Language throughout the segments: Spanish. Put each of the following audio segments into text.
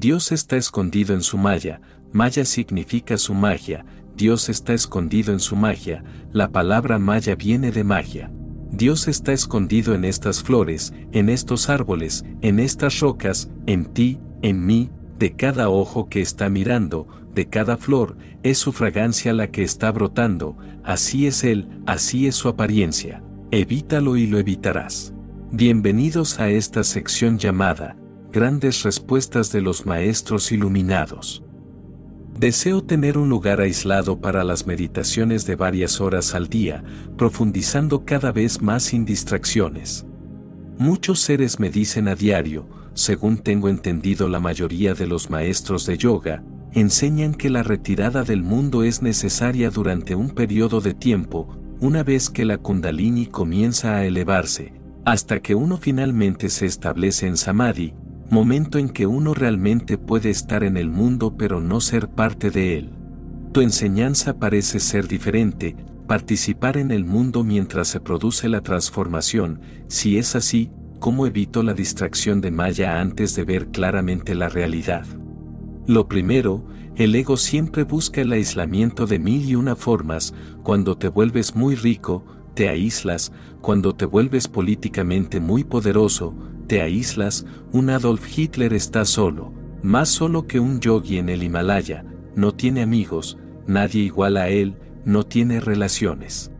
Dios está escondido en su malla, malla significa su magia, Dios está escondido en su magia, la palabra malla viene de magia. Dios está escondido en estas flores, en estos árboles, en estas rocas, en ti, en mí, de cada ojo que está mirando, de cada flor, es su fragancia la que está brotando, así es Él, así es su apariencia. Evítalo y lo evitarás. Bienvenidos a esta sección llamada, Grandes Respuestas de los Maestros Iluminados. Deseo tener un lugar aislado para las meditaciones de varias horas al día, profundizando cada vez más sin distracciones. Muchos seres me dicen a diario, según tengo entendido la mayoría de los maestros de yoga, enseñan que la retirada del mundo es necesaria durante un periodo de tiempo, una vez que la kundalini comienza a elevarse, hasta que uno finalmente se establece en samadhi, momento en que uno realmente puede estar en el mundo pero no ser parte de él. Tu enseñanza parece ser diferente, participar en el mundo mientras se produce la transformación, si es así, ¿cómo evito la distracción de Maya antes de ver claramente la realidad? Lo primero, el ego siempre busca el aislamiento de mil y una formas, cuando te vuelves muy rico, te aíslas, cuando te vuelves políticamente muy poderoso, te aíslas, un Adolf Hitler está solo, más solo que un yogi en el Himalaya, no tiene amigos, nadie igual a él, no tiene relaciones.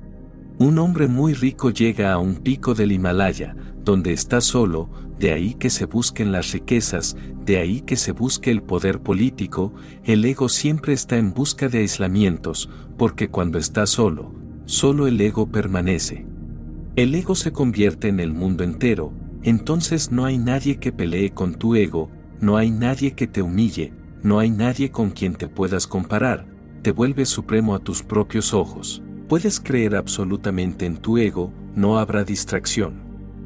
Un hombre muy rico llega a un pico del Himalaya, donde está solo, de ahí que se busquen las riquezas, de ahí que se busque el poder político, el ego siempre está en busca de aislamientos, porque cuando está solo, solo el ego permanece. El ego se convierte en el mundo entero, entonces no hay nadie que pelee con tu ego, no hay nadie que te humille, no hay nadie con quien te puedas comparar, te vuelves supremo a tus propios ojos. Puedes creer absolutamente en tu ego, no habrá distracción.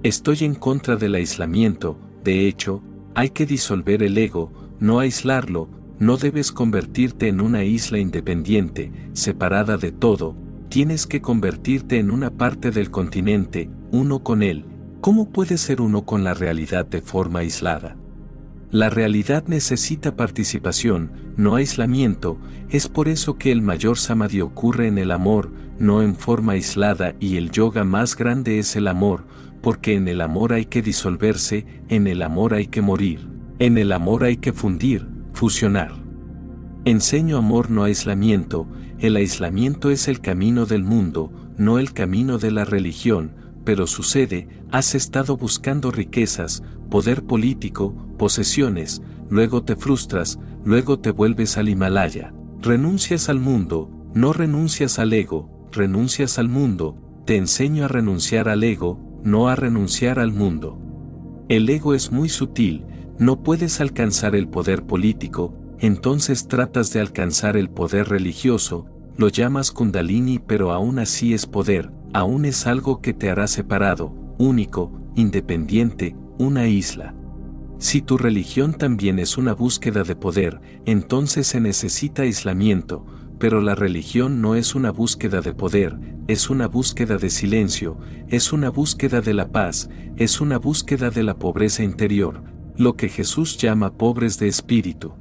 Estoy en contra del aislamiento, de hecho, hay que disolver el ego, no aislarlo, no debes convertirte en una isla independiente, separada de todo, tienes que convertirte en una parte del continente, uno con él, ¿Cómo puede ser uno con la realidad de forma aislada? La realidad necesita participación, no aislamiento, es por eso que el mayor samadhi ocurre en el amor, no en forma aislada y el yoga más grande es el amor, porque en el amor hay que disolverse, en el amor hay que morir, en el amor hay que fundir, fusionar. Enseño amor no aislamiento, el aislamiento es el camino del mundo, no el camino de la religión, pero sucede, has estado buscando riquezas, poder político, posesiones, luego te frustras, luego te vuelves al Himalaya, renuncias al mundo, no renuncias al ego, renuncias al mundo, te enseño a renunciar al ego, no a renunciar al mundo. El ego es muy sutil, no puedes alcanzar el poder político, entonces tratas de alcanzar el poder religioso, lo llamas kundalini pero aún así es poder, aún es algo que te hará separado, único, independiente, una isla. Si tu religión también es una búsqueda de poder, entonces se necesita aislamiento, pero la religión no es una búsqueda de poder, es una búsqueda de silencio, es una búsqueda de la paz, es una búsqueda de la pobreza interior, lo que Jesús llama pobres de espíritu.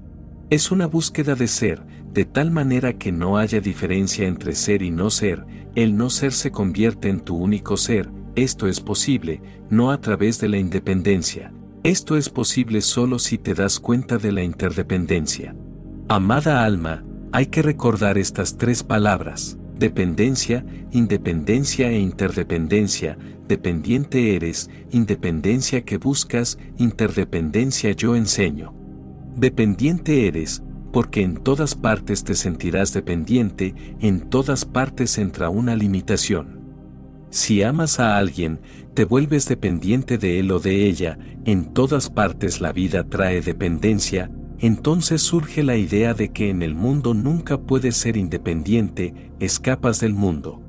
Es una búsqueda de ser, de tal manera que no haya diferencia entre ser y no ser, el no ser se convierte en tu único ser, esto es posible, no a través de la independencia, esto es posible solo si te das cuenta de la interdependencia. Amada alma, hay que recordar estas tres palabras, dependencia, independencia e interdependencia, dependiente eres, independencia que buscas, interdependencia yo enseño. Dependiente eres, porque en todas partes te sentirás dependiente, en todas partes entra una limitación. Si amas a alguien, te vuelves dependiente de él o de ella, en todas partes la vida trae dependencia, entonces surge la idea de que en el mundo nunca puedes ser independiente, escapas del mundo.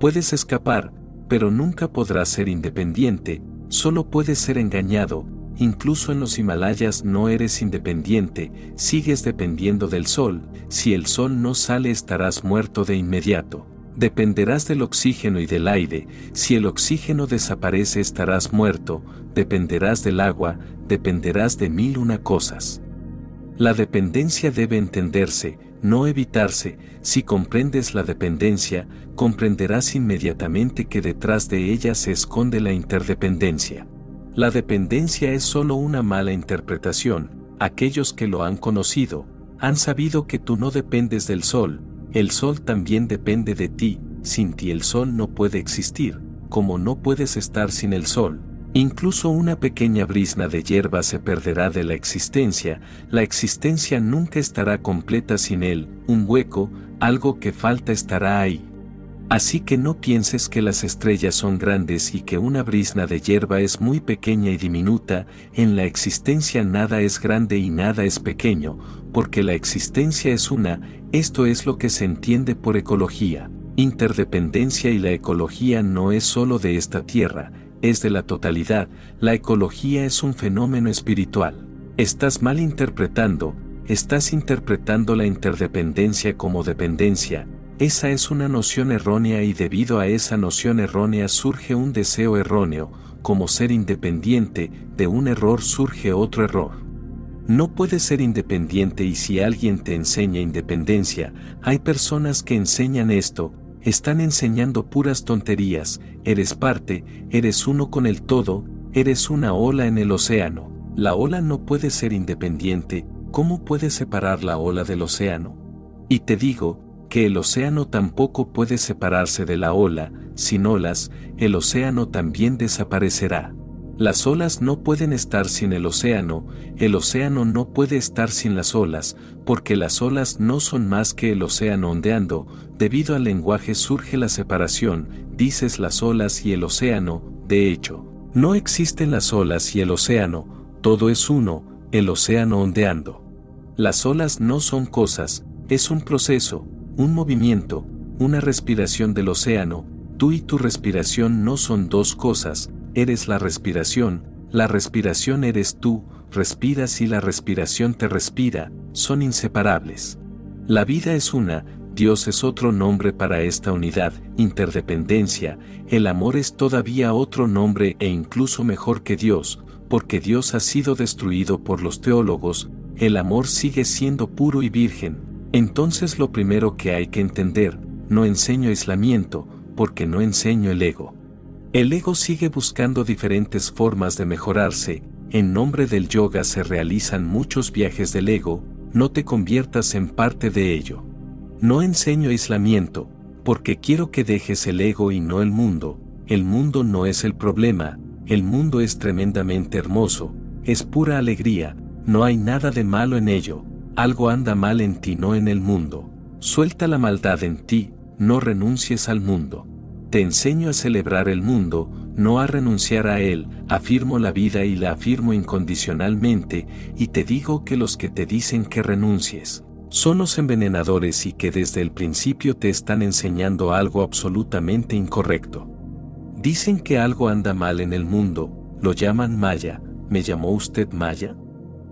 Puedes escapar, pero nunca podrás ser independiente, solo puedes ser engañado, incluso en los Himalayas no eres independiente, sigues dependiendo del sol, si el sol no sale estarás muerto de inmediato. Dependerás del oxígeno y del aire, si el oxígeno desaparece estarás muerto, dependerás del agua, dependerás de mil una cosas. La dependencia debe entenderse, no evitarse, si comprendes la dependencia, comprenderás inmediatamente que detrás de ella se esconde la interdependencia. La dependencia es solo una mala interpretación, aquellos que lo han conocido, han sabido que tú no dependes del sol, el sol también depende de ti, sin ti el sol no puede existir, como no puedes estar sin el sol. Incluso una pequeña brisna de hierba se perderá de la existencia, la existencia nunca estará completa sin él, un hueco, algo que falta estará ahí. Así que no pienses que las estrellas son grandes y que una brisna de hierba es muy pequeña y diminuta, en la existencia nada es grande y nada es pequeño, porque la existencia es una, esto es lo que se entiende por ecología. Interdependencia y la ecología no es solo de esta tierra, es de la totalidad, la ecología es un fenómeno espiritual. Estás mal interpretando, estás interpretando la interdependencia como dependencia, esa es una noción errónea y debido a esa noción errónea surge un deseo erróneo, como ser independiente, de un error surge otro error. No puedes ser independiente y si alguien te enseña independencia, hay personas que enseñan esto, están enseñando puras tonterías, eres parte, eres uno con el todo, eres una ola en el océano. La ola no puede ser independiente, ¿cómo puedes separar la ola del océano? Y te digo, que el océano tampoco puede separarse de la ola, sin olas, el océano también desaparecerá. Las olas no pueden estar sin el océano, el océano no puede estar sin las olas, porque las olas no son más que el océano ondeando, debido al lenguaje surge la separación, dices las olas y el océano, de hecho, no existen las olas y el océano, todo es uno, el océano ondeando. Las olas no son cosas, es un proceso, un movimiento, una respiración del océano, tú y tu respiración no son dos cosas, eres la respiración, la respiración eres tú, respiras y la respiración te respira, son inseparables. La vida es una, Dios es otro nombre para esta unidad, interdependencia, el amor es todavía otro nombre e incluso mejor que Dios, porque Dios ha sido destruido por los teólogos, el amor sigue siendo puro y virgen, entonces lo primero que hay que entender, no enseño aislamiento, porque no enseño el ego. El ego sigue buscando diferentes formas de mejorarse, en nombre del yoga se realizan muchos viajes del ego, no te conviertas en parte de ello. No enseño aislamiento, porque quiero que dejes el ego y no el mundo, el mundo no es el problema, el mundo es tremendamente hermoso, es pura alegría, no hay nada de malo en ello, algo anda mal en ti, no en el mundo. Suelta la maldad en ti, no renuncies al mundo. Te enseño a celebrar el mundo, no a renunciar a él, afirmo la vida y la afirmo incondicionalmente, y te digo que los que te dicen que renuncies, son los envenenadores y que desde el principio te están enseñando algo absolutamente incorrecto. Dicen que algo anda mal en el mundo, lo llaman Maya, ¿me llamó usted Maya?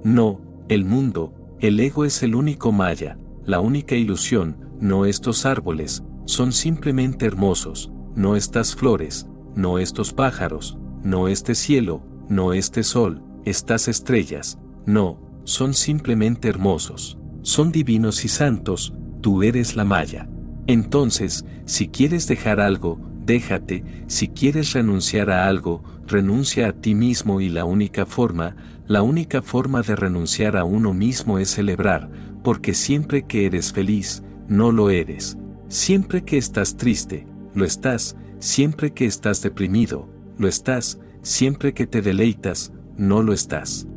No, el mundo, el ego es el único maya, la única ilusión, no estos árboles, son simplemente hermosos, no estas flores, no estos pájaros, no este cielo, no este sol, estas estrellas, no, son simplemente hermosos, son divinos y santos, tú eres la maya. Entonces, si quieres dejar algo, déjate, si quieres renunciar a algo, renuncia a ti mismo y la única forma, la única forma de renunciar a uno mismo es celebrar, porque siempre que eres feliz, no lo eres. Siempre que estás triste, lo estás, siempre que estás deprimido, lo estás, siempre que te deleitas, no lo estás.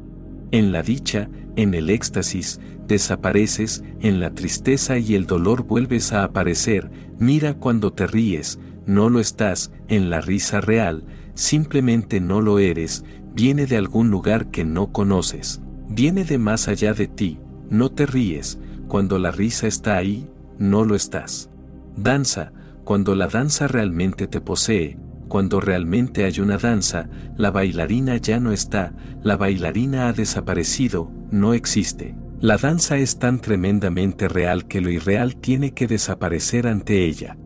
En la dicha, en el éxtasis, desapareces, en la tristeza y el dolor vuelves a aparecer, mira cuando te ríes, no lo estás, en la risa real, simplemente no lo eres, viene de algún lugar que no conoces, viene de más allá de ti, no te ríes, cuando la risa está ahí, no lo estás. Danza, cuando la danza realmente te posee, cuando realmente hay una danza, la bailarina ya no está, la bailarina ha desaparecido, no existe. La danza es tan tremendamente real que lo irreal tiene que desaparecer ante ella.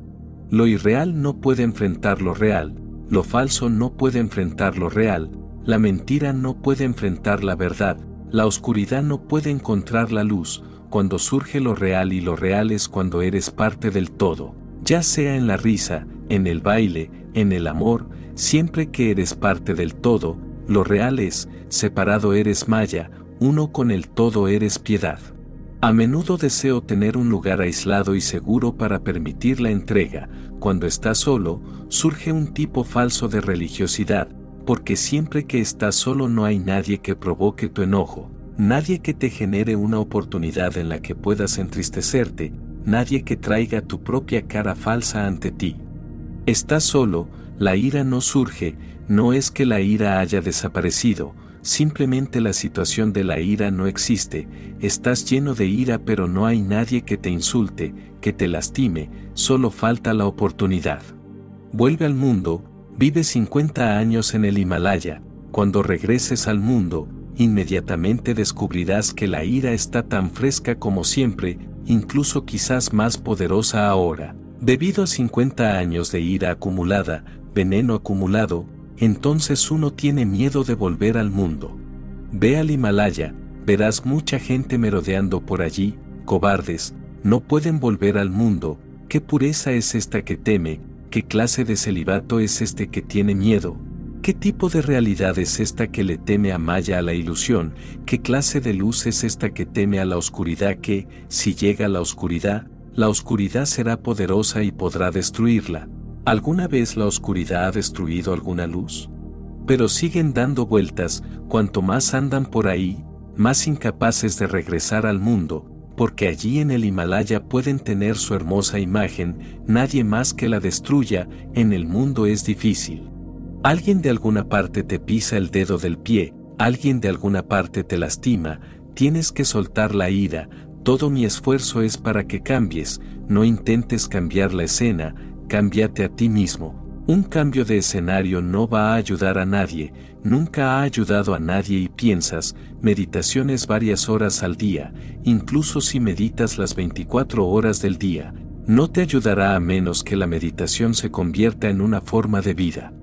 Lo irreal no puede enfrentar lo real, lo falso no puede enfrentar lo real, la mentira no puede enfrentar la verdad, La oscuridad no puede encontrar la luz, cuando surge lo real y lo real es cuando eres parte del todo, ya sea en la risa, en el baile, en el amor, siempre que eres parte del todo, lo real es, separado eres maya, uno con el todo eres piedad. A menudo deseo tener un lugar aislado y seguro para permitir la entrega, cuando estás solo, surge un tipo falso de religiosidad, porque siempre que estás solo no hay nadie que provoque tu enojo, nadie que te genere una oportunidad en la que puedas entristecerte, nadie que traiga tu propia cara falsa ante ti. Estás solo, la ira no surge, no es que la ira haya desaparecido, simplemente la situación de la ira no existe, estás lleno de ira pero no hay nadie que te insulte, que te lastime, solo falta la oportunidad. Vuelve al mundo, vive 50 años en el Himalaya, cuando regreses al mundo, inmediatamente descubrirás que la ira está tan fresca como siempre, incluso quizás más poderosa ahora. Debido a 50 años de ira acumulada, veneno acumulado, entonces uno tiene miedo de volver al mundo. Ve al Himalaya, verás mucha gente merodeando por allí, cobardes, no pueden volver al mundo, ¿qué pureza es esta que teme? ¿Qué clase de celibato es este que tiene miedo? ¿Qué tipo de realidad es esta que le teme a Maya a la ilusión? ¿Qué clase de luz es esta que teme a la oscuridad que, si llega la oscuridad, la oscuridad será poderosa y podrá destruirla? ¿Alguna vez la oscuridad ha destruido alguna luz? Pero siguen dando vueltas, cuanto más andan por ahí, más incapaces de regresar al mundo, porque allí en el Himalaya pueden tener su hermosa imagen, nadie más que la destruya, en el mundo es difícil. Alguien de alguna parte te pisa el dedo del pie, alguien de alguna parte te lastima, tienes que soltar la ira, todo mi esfuerzo es para que cambies, no intentes cambiar la escena, cámbiate a ti mismo. Un cambio de escenario no va a ayudar a nadie, nunca ha ayudado a nadie y piensas, meditaciones varias horas al día, incluso si meditas las 24 horas del día, no te ayudará a menos que la meditación se convierta en una forma de vida.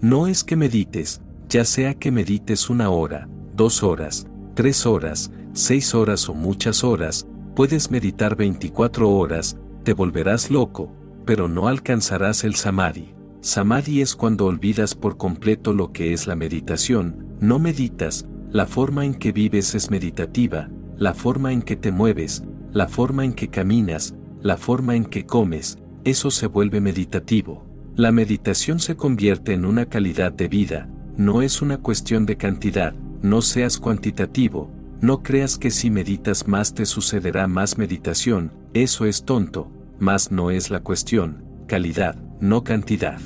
No es que medites, ya sea que medites una hora, dos horas, tres horas, seis horas o muchas horas, puedes meditar 24 horas, te volverás loco, pero no alcanzarás el samadhi. Samadhi es cuando olvidas por completo lo que es la meditación, no meditas, la forma en que vives es meditativa, la forma en que te mueves, la forma en que caminas, la forma en que comes, eso se vuelve meditativo. La meditación se convierte en una calidad de vida, no es una cuestión de cantidad, no seas cuantitativo, no creas que si meditas más te sucederá más meditación, eso es tonto, más no es la cuestión, calidad, no cantidad.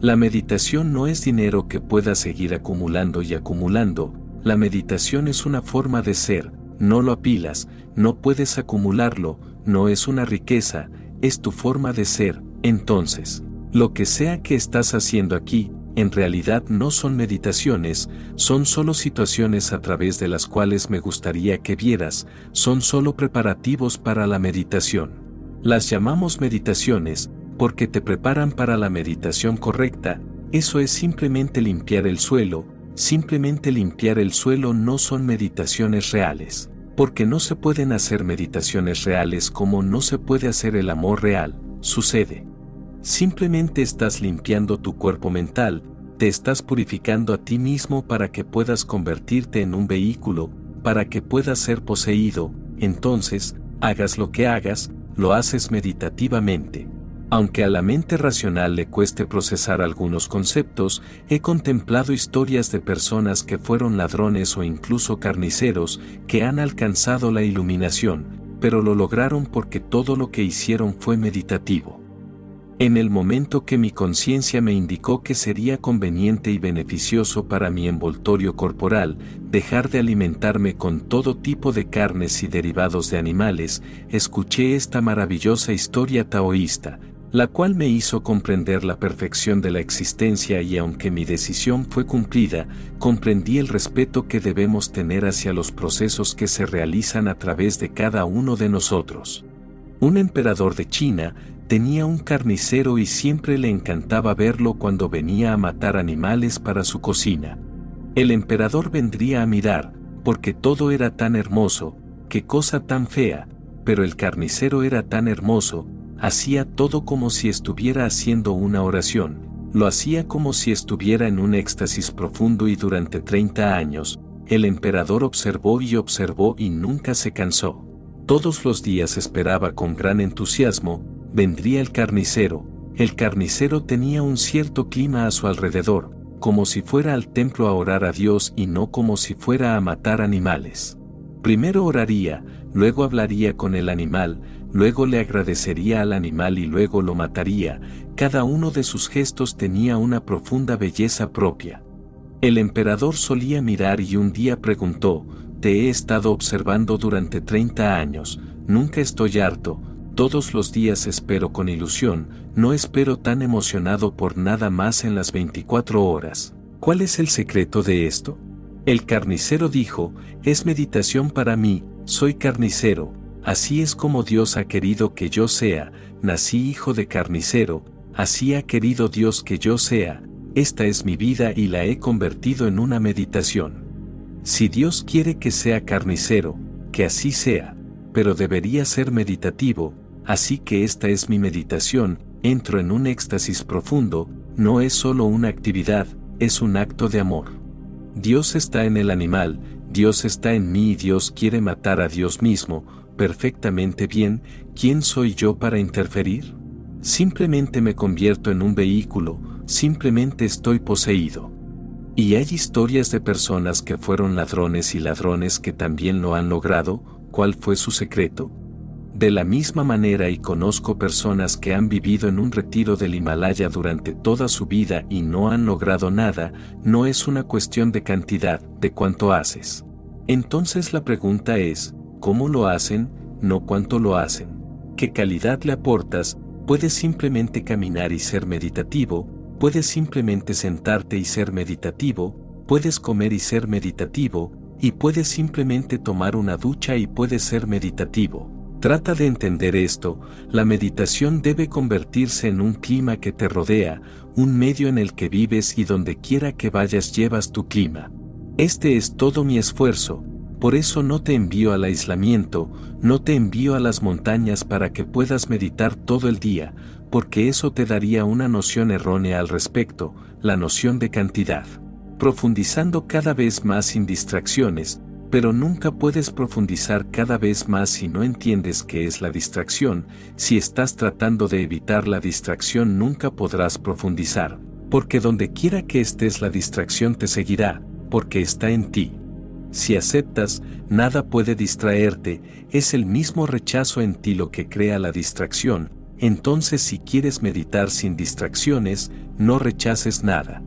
La meditación no es dinero que pueda seguir acumulando y acumulando, la meditación es una forma de ser, no lo apilas, no puedes acumularlo, no es una riqueza, es tu forma de ser, entonces, lo que sea que estás haciendo aquí, en realidad no son meditaciones, son solo situaciones a través de las cuales me gustaría que vieras, son solo preparativos para la meditación. Las llamamos meditaciones, porque te preparan para la meditación correcta, eso es simplemente limpiar el suelo, simplemente limpiar el suelo no son meditaciones reales, porque no se pueden hacer meditaciones reales como no se puede hacer el amor real, sucede. Simplemente estás limpiando tu cuerpo mental, te estás purificando a ti mismo para que puedas convertirte en un vehículo, para que puedas ser poseído, entonces, hagas lo que hagas, lo haces meditativamente. Aunque a la mente racional le cueste procesar algunos conceptos, he contemplado historias de personas que fueron ladrones o incluso carniceros que han alcanzado la iluminación, pero lo lograron porque todo lo que hicieron fue meditativo. En el momento que mi conciencia me indicó que sería conveniente y beneficioso para mi envoltorio corporal dejar de alimentarme con todo tipo de carnes y derivados de animales, escuché esta maravillosa historia taoísta, la cual me hizo comprender la perfección de la existencia y aunque mi decisión fue cumplida, comprendí el respeto que debemos tener hacia los procesos que se realizan a través de cada uno de nosotros. Un emperador de China tenía un carnicero y siempre le encantaba verlo cuando venía a matar animales para su cocina. El emperador vendría a mirar, porque todo era tan hermoso, qué cosa tan fea, pero el carnicero era tan hermoso, hacía todo como si estuviera haciendo una oración, lo hacía como si estuviera en un éxtasis profundo y durante 30 años, el emperador observó y observó y nunca se cansó. Todos los días esperaba con gran entusiasmo, vendría el carnicero, el carnicero tenía un cierto clima a su alrededor, como si fuera al templo a orar a Dios y no como si fuera a matar animales. Primero oraría, luego hablaría con el animal, luego le agradecería al animal y luego lo mataría, cada uno de sus gestos tenía una profunda belleza propia. El emperador solía mirar y un día preguntó, Te he estado observando durante 30 años, nunca estoy harto, todos los días espero con ilusión, no espero tan emocionado por nada más en las 24 horas. ¿Cuál es el secreto de esto? El carnicero dijo, es meditación para mí, soy carnicero, así es como Dios ha querido que yo sea, nací hijo de carnicero, así ha querido Dios que yo sea, esta es mi vida y la he convertido en una meditación. Si Dios quiere que sea carnicero, que así sea, pero debería ser meditativo, así que esta es mi meditación, entro en un éxtasis profundo, no es solo una actividad, es un acto de amor. Dios está en el animal, Dios está en mí y Dios quiere matar a Dios mismo, perfectamente bien, ¿quién soy yo para interferir? Simplemente me convierto en un vehículo, simplemente estoy poseído. Y hay historias de personas que fueron ladrones y ladrones que también lo han logrado, ¿cuál fue su secreto? De la misma manera y conozco personas que han vivido en un retiro del Himalaya durante toda su vida y no han logrado nada, no es una cuestión de cantidad, de cuánto haces. Entonces la pregunta es, ¿cómo lo hacen? No cuánto lo hacen. ¿Qué calidad le aportas? Puedes simplemente caminar y ser meditativo, puedes simplemente sentarte y ser meditativo, puedes comer y ser meditativo, y puedes simplemente tomar una ducha y puedes ser meditativo. Trata de entender esto, la meditación debe convertirse en un clima que te rodea, un medio en el que vives y donde quiera que vayas llevas tu clima. Este es todo mi esfuerzo, por eso no te envío al aislamiento, no te envío a las montañas para que puedas meditar todo el día, porque eso te daría una noción errónea al respecto, la noción de cantidad. Profundizando cada vez más sin distracciones, pero nunca puedes profundizar cada vez más si no entiendes qué es la distracción, si estás tratando de evitar la distracción nunca podrás profundizar, porque donde quiera que estés la distracción te seguirá, porque está en ti. Si aceptas, nada puede distraerte, es el mismo rechazo en ti lo que crea la distracción, entonces si quieres meditar sin distracciones, no rechaces nada.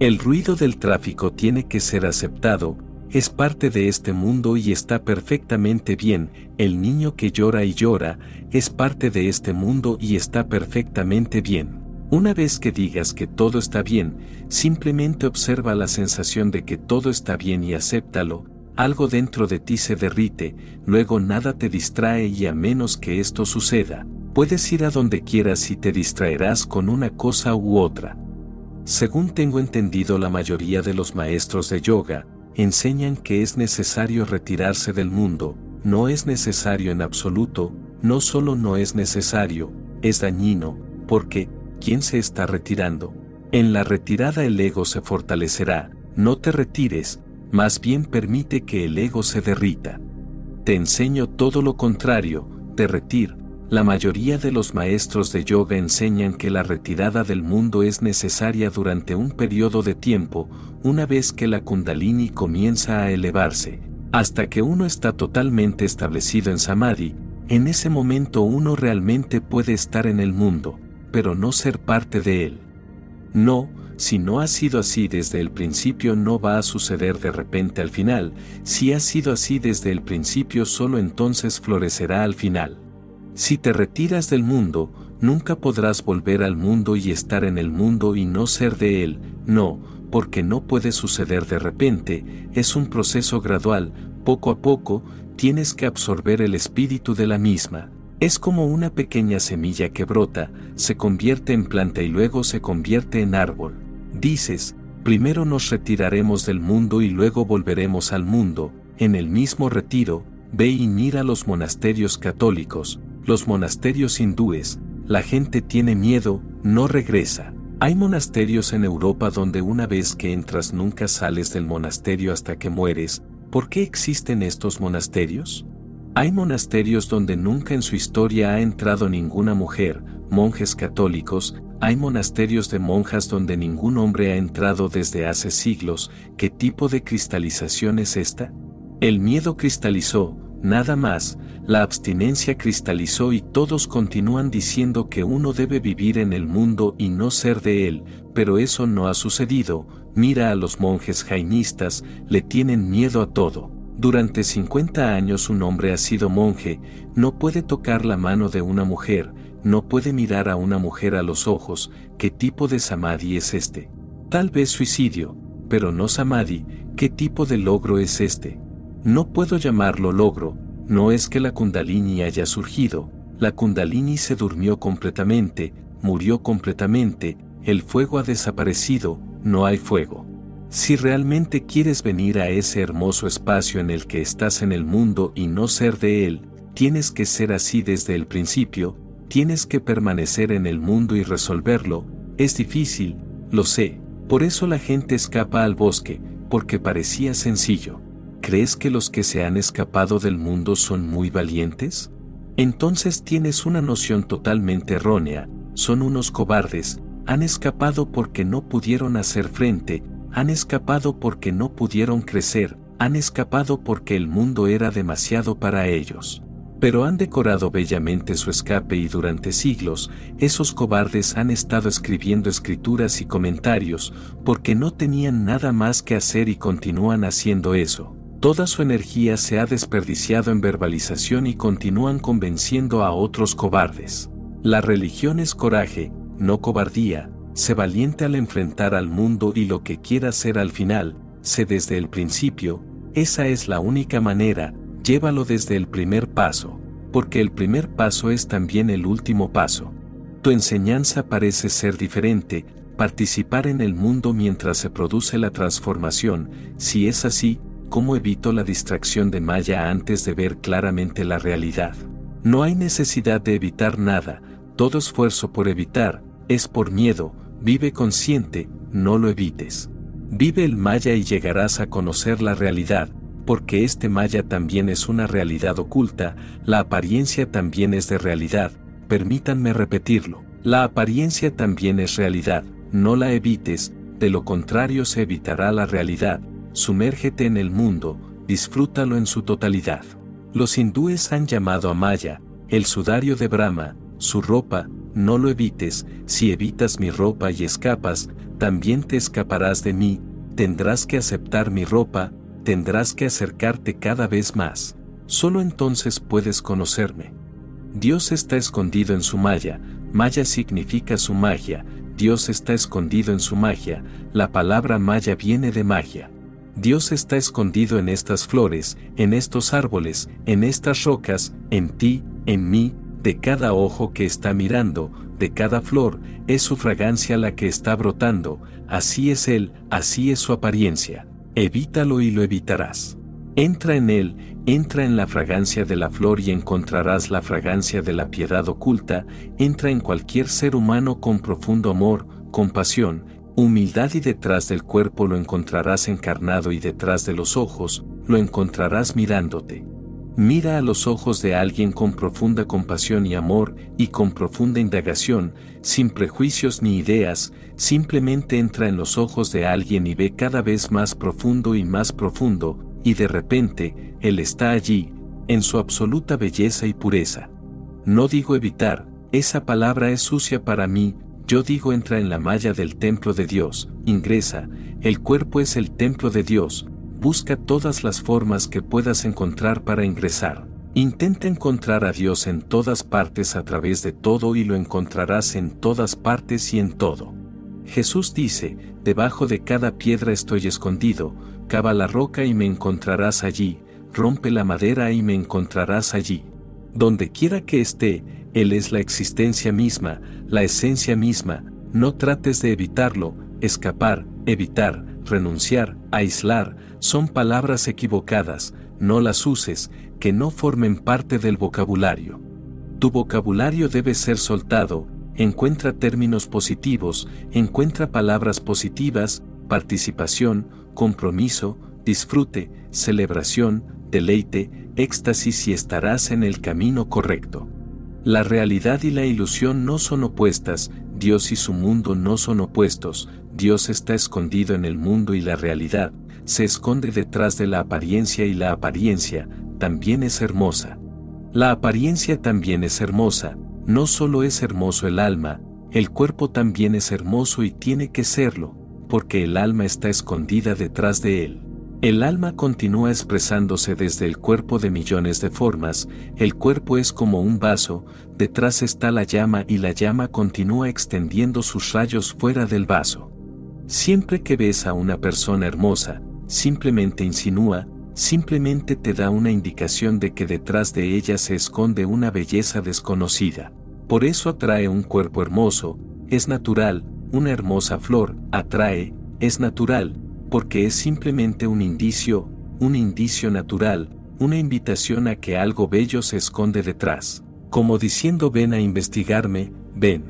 El ruido del tráfico tiene que ser aceptado, es parte de este mundo y está perfectamente bien, el niño que llora y llora, es parte de este mundo y está perfectamente bien. Una vez que digas que todo está bien, simplemente observa la sensación de que todo está bien y acéptalo, algo dentro de ti se derrite, luego nada te distrae y a menos que esto suceda, puedes ir a donde quieras y te distraerás con una cosa u otra. Según tengo entendido la mayoría de los maestros de yoga, enseñan que es necesario retirarse del mundo, no es necesario en absoluto, no solo no es necesario, es dañino, porque, ¿quién se está retirando? En la retirada el ego se fortalecerá, no te retires, más bien permite que el ego se derrita. Te enseño todo lo contrario, derretir, la mayoría de los maestros de yoga enseñan que la retirada del mundo es necesaria durante un periodo de tiempo, una vez que la kundalini comienza a elevarse, hasta que uno está totalmente establecido en samadhi, en ese momento uno realmente puede estar en el mundo, pero no ser parte de él. No, si no ha sido así desde el principio no va a suceder de repente al final, si ha sido así desde el principio solo entonces florecerá al final. Si te retiras del mundo, nunca podrás volver al mundo y estar en el mundo y no ser de él, no, porque no puede suceder de repente, es un proceso gradual, poco a poco, tienes que absorber el espíritu de la misma. Es como una pequeña semilla que brota, se convierte en planta y luego se convierte en árbol. Dices, primero nos retiraremos del mundo y luego volveremos al mundo, en el mismo retiro, ve y mira los monasterios católicos, los monasterios hindúes, la gente tiene miedo, no regresa. Hay monasterios en Europa donde una vez que entras nunca sales del monasterio hasta que mueres. ¿Por qué existen estos monasterios? Hay monasterios donde nunca en su historia ha entrado ninguna mujer, monjes católicos, hay monasterios de monjas donde ningún hombre ha entrado desde hace siglos. ¿Qué tipo de cristalización es esta? El miedo cristalizó, nada más, la abstinencia cristalizó y todos continúan diciendo que uno debe vivir en el mundo y no ser de él, pero eso no ha sucedido, mira a los monjes jainistas, le tienen miedo a todo. Durante 50 años un hombre ha sido monje, no puede tocar la mano de una mujer, no puede mirar a una mujer a los ojos, ¿qué tipo de samadhi es este? Tal vez suicidio, pero no samadhi, ¿qué tipo de logro es este? No puedo llamarlo logro, no es que la kundalini haya surgido, la kundalini se durmió completamente, murió completamente, el fuego ha desaparecido, no hay fuego. Si realmente quieres venir a ese hermoso espacio en el que estás en el mundo y no ser de él, tienes que ser así desde el principio, tienes que permanecer en el mundo y resolverlo, es difícil, lo sé, por eso la gente escapa al bosque, porque parecía sencillo. ¿Crees que los que se han escapado del mundo son muy valientes? Entonces tienes una noción totalmente errónea, son unos cobardes, han escapado porque no pudieron hacer frente, han escapado porque no pudieron crecer, han escapado porque el mundo era demasiado para ellos. Pero han decorado bellamente su escape y durante siglos, esos cobardes han estado escribiendo escrituras y comentarios, porque no tenían nada más que hacer y continúan haciendo eso. Toda su energía se ha desperdiciado en verbalización y continúan convenciendo a otros cobardes. La religión es coraje, no cobardía, sé valiente al enfrentar al mundo y lo que quiera ser al final, sé desde el principio, esa es la única manera, llévalo desde el primer paso, porque el primer paso es también el último paso. Tu enseñanza parece ser diferente, participar en el mundo mientras se produce la transformación, si es así, ¿Cómo evito la distracción de Maya antes de ver claramente la realidad? No hay necesidad de evitar nada, todo esfuerzo por evitar, es por miedo, vive consciente, no lo evites. Vive el Maya y llegarás a conocer la realidad, porque este Maya también es una realidad oculta, la apariencia también es de realidad, permítanme repetirlo, la apariencia también es realidad, no la evites, de lo contrario se evitará la realidad, sumérgete en el mundo, disfrútalo en su totalidad. Los hindúes han llamado a Maya, el sudario de Brahma, su ropa, no lo evites, si evitas mi ropa y escapas, también te escaparás de mí, tendrás que aceptar mi ropa, tendrás que acercarte cada vez más, solo entonces puedes conocerme. Dios está escondido en su maya, maya significa su magia, Dios está escondido en su magia, la palabra maya viene de magia. Dios está escondido en estas flores, en estos árboles, en estas rocas, en ti, en mí, de cada ojo que está mirando, de cada flor, es su fragancia la que está brotando, así es Él, así es su apariencia. Evítalo y lo evitarás. Entra en Él, entra en la fragancia de la flor y encontrarás la fragancia de la piedad oculta, entra en cualquier ser humano con profundo amor, compasión, Humildad y detrás del cuerpo lo encontrarás encarnado y detrás de los ojos, lo encontrarás mirándote. Mira a los ojos de alguien con profunda compasión y amor y con profunda indagación, sin prejuicios ni ideas, simplemente entra en los ojos de alguien y ve cada vez más profundo y más profundo, y de repente, Él está allí, en su absoluta belleza y pureza. No digo evitar, esa palabra es sucia para mí, yo digo entra en la malla del templo de Dios, ingresa, el cuerpo es el templo de Dios, busca todas las formas que puedas encontrar para ingresar. Intenta encontrar a Dios en todas partes a través de todo y lo encontrarás en todas partes y en todo. Jesús dice, debajo de cada piedra estoy escondido, cava la roca y me encontrarás allí, rompe la madera y me encontrarás allí. Donde quiera que esté, Él es la existencia misma, la esencia misma, no trates de evitarlo, escapar, evitar, renunciar, aislar, son palabras equivocadas, no las uses, que no formen parte del vocabulario. Tu vocabulario debe ser soltado, encuentra términos positivos, encuentra palabras positivas, participación, compromiso, disfrute, celebración, deleite, éxtasis y estarás en el camino correcto. La realidad y la ilusión no son opuestas, Dios y su mundo no son opuestos, Dios está escondido en el mundo y la realidad, se esconde detrás de la apariencia y la apariencia, también es hermosa. La apariencia también es hermosa, no solo es hermoso el alma, el cuerpo también es hermoso y tiene que serlo, porque el alma está escondida detrás de él. El alma continúa expresándose desde el cuerpo de millones de formas, el cuerpo es como un vaso, detrás está la llama y la llama continúa extendiendo sus rayos fuera del vaso. Siempre que ves a una persona hermosa, simplemente insinúa, simplemente te da una indicación de que detrás de ella se esconde una belleza desconocida. Por eso atrae un cuerpo hermoso, es natural, una hermosa flor, atrae, es natural, porque es simplemente un indicio, un indicio natural, una invitación a que algo bello se esconde detrás, como diciendo ven a investigarme, ven.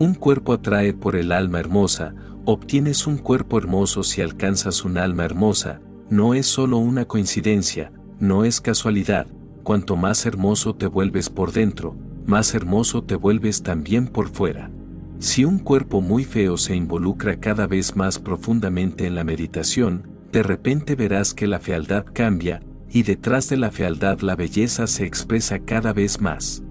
Un cuerpo atrae por el alma hermosa, obtienes un cuerpo hermoso si alcanzas un alma hermosa, no es solo una coincidencia, no es casualidad, cuanto más hermoso te vuelves por dentro, más hermoso te vuelves también por fuera. Si un cuerpo muy feo se involucra cada vez más profundamente en la meditación, de repente verás que la fealdad cambia, y detrás de la fealdad la belleza se expresa cada vez más.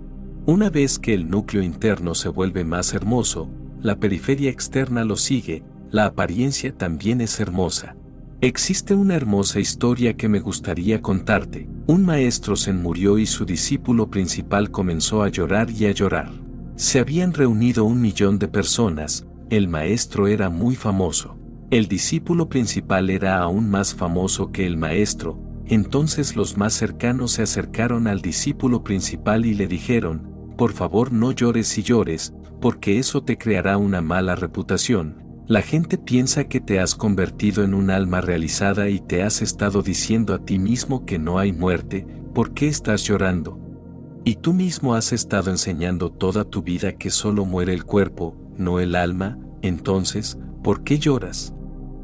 Una vez que el núcleo interno se vuelve más hermoso, la periferia externa lo sigue, la apariencia también es hermosa. Existe una hermosa historia que me gustaría contarte. Un maestro se murió y su discípulo principal comenzó a llorar y a llorar. Se habían reunido un millón de personas, el maestro era muy famoso. El discípulo principal era aún más famoso que el maestro, entonces los más cercanos se acercaron al discípulo principal y le dijeron, por favor no llores y llores, porque eso te creará una mala reputación. La gente piensa que te has convertido en un alma realizada y te has estado diciendo a ti mismo que no hay muerte, ¿por qué estás llorando? Y tú mismo has estado enseñando toda tu vida que solo muere el cuerpo, no el alma, entonces, ¿por qué lloras?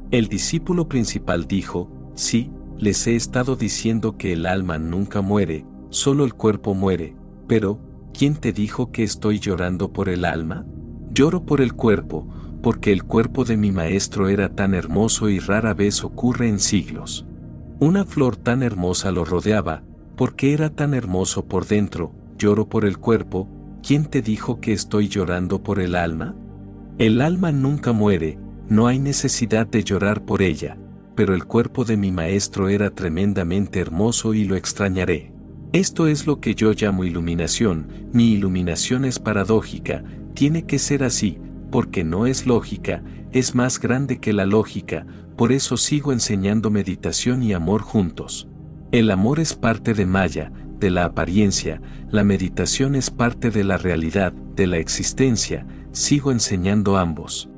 El discípulo principal dijo, sí, les he estado diciendo que el alma nunca muere, solo el cuerpo muere, pero, ¿quién te dijo que estoy llorando por el alma? Lloro por el cuerpo, porque el cuerpo de mi maestro era tan hermoso y rara vez ocurre en siglos. Una flor tan hermosa lo rodeaba, porque era tan hermoso por dentro, lloro por el cuerpo, ¿quién te dijo que estoy llorando por el alma? El alma nunca muere, no hay necesidad de llorar por ella, pero el cuerpo de mi maestro era tremendamente hermoso y lo extrañaré. Esto es lo que yo llamo iluminación, mi iluminación es paradójica, tiene que ser así, porque no es lógica, es más grande que la lógica, por eso sigo enseñando meditación y amor juntos. El amor es parte de Maya, de la apariencia, la meditación es parte de la realidad, de la existencia, sigo enseñando ambos.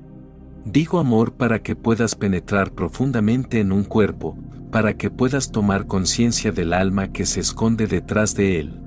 Digo amor para que puedas penetrar profundamente en un cuerpo, para que puedas tomar conciencia del alma que se esconde detrás de él.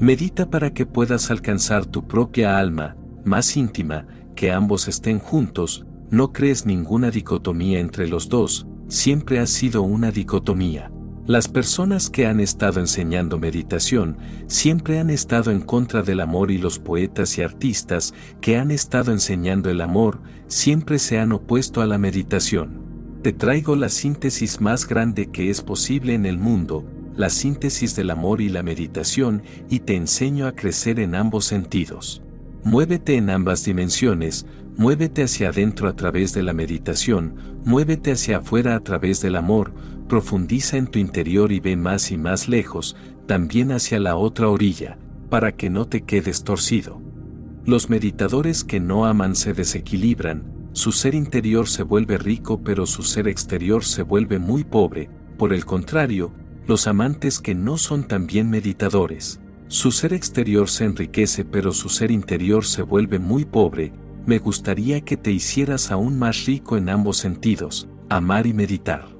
Medita para que puedas alcanzar tu propia alma, más íntima, que ambos estén juntos, no crees ninguna dicotomía entre los dos, siempre ha sido una dicotomía. Las personas que han estado enseñando meditación siempre han estado en contra del amor y los poetas y artistas que han estado enseñando el amor siempre se han opuesto a la meditación. Te traigo la síntesis más grande que es posible en el mundo, la síntesis del amor y la meditación y te enseño a crecer en ambos sentidos. Muévete en ambas dimensiones, muévete hacia adentro a través de la meditación, muévete hacia afuera a través del amor, profundiza en tu interior y ve más y más lejos, también hacia la otra orilla, para que no te quedes torcido. Los meditadores que no aman se desequilibran, su ser interior se vuelve rico pero su ser exterior se vuelve muy pobre, por el contrario, los amantes que no son también meditadores. Su ser exterior se enriquece pero su ser interior se vuelve muy pobre, me gustaría que te hicieras aún más rico en ambos sentidos, amar y meditar.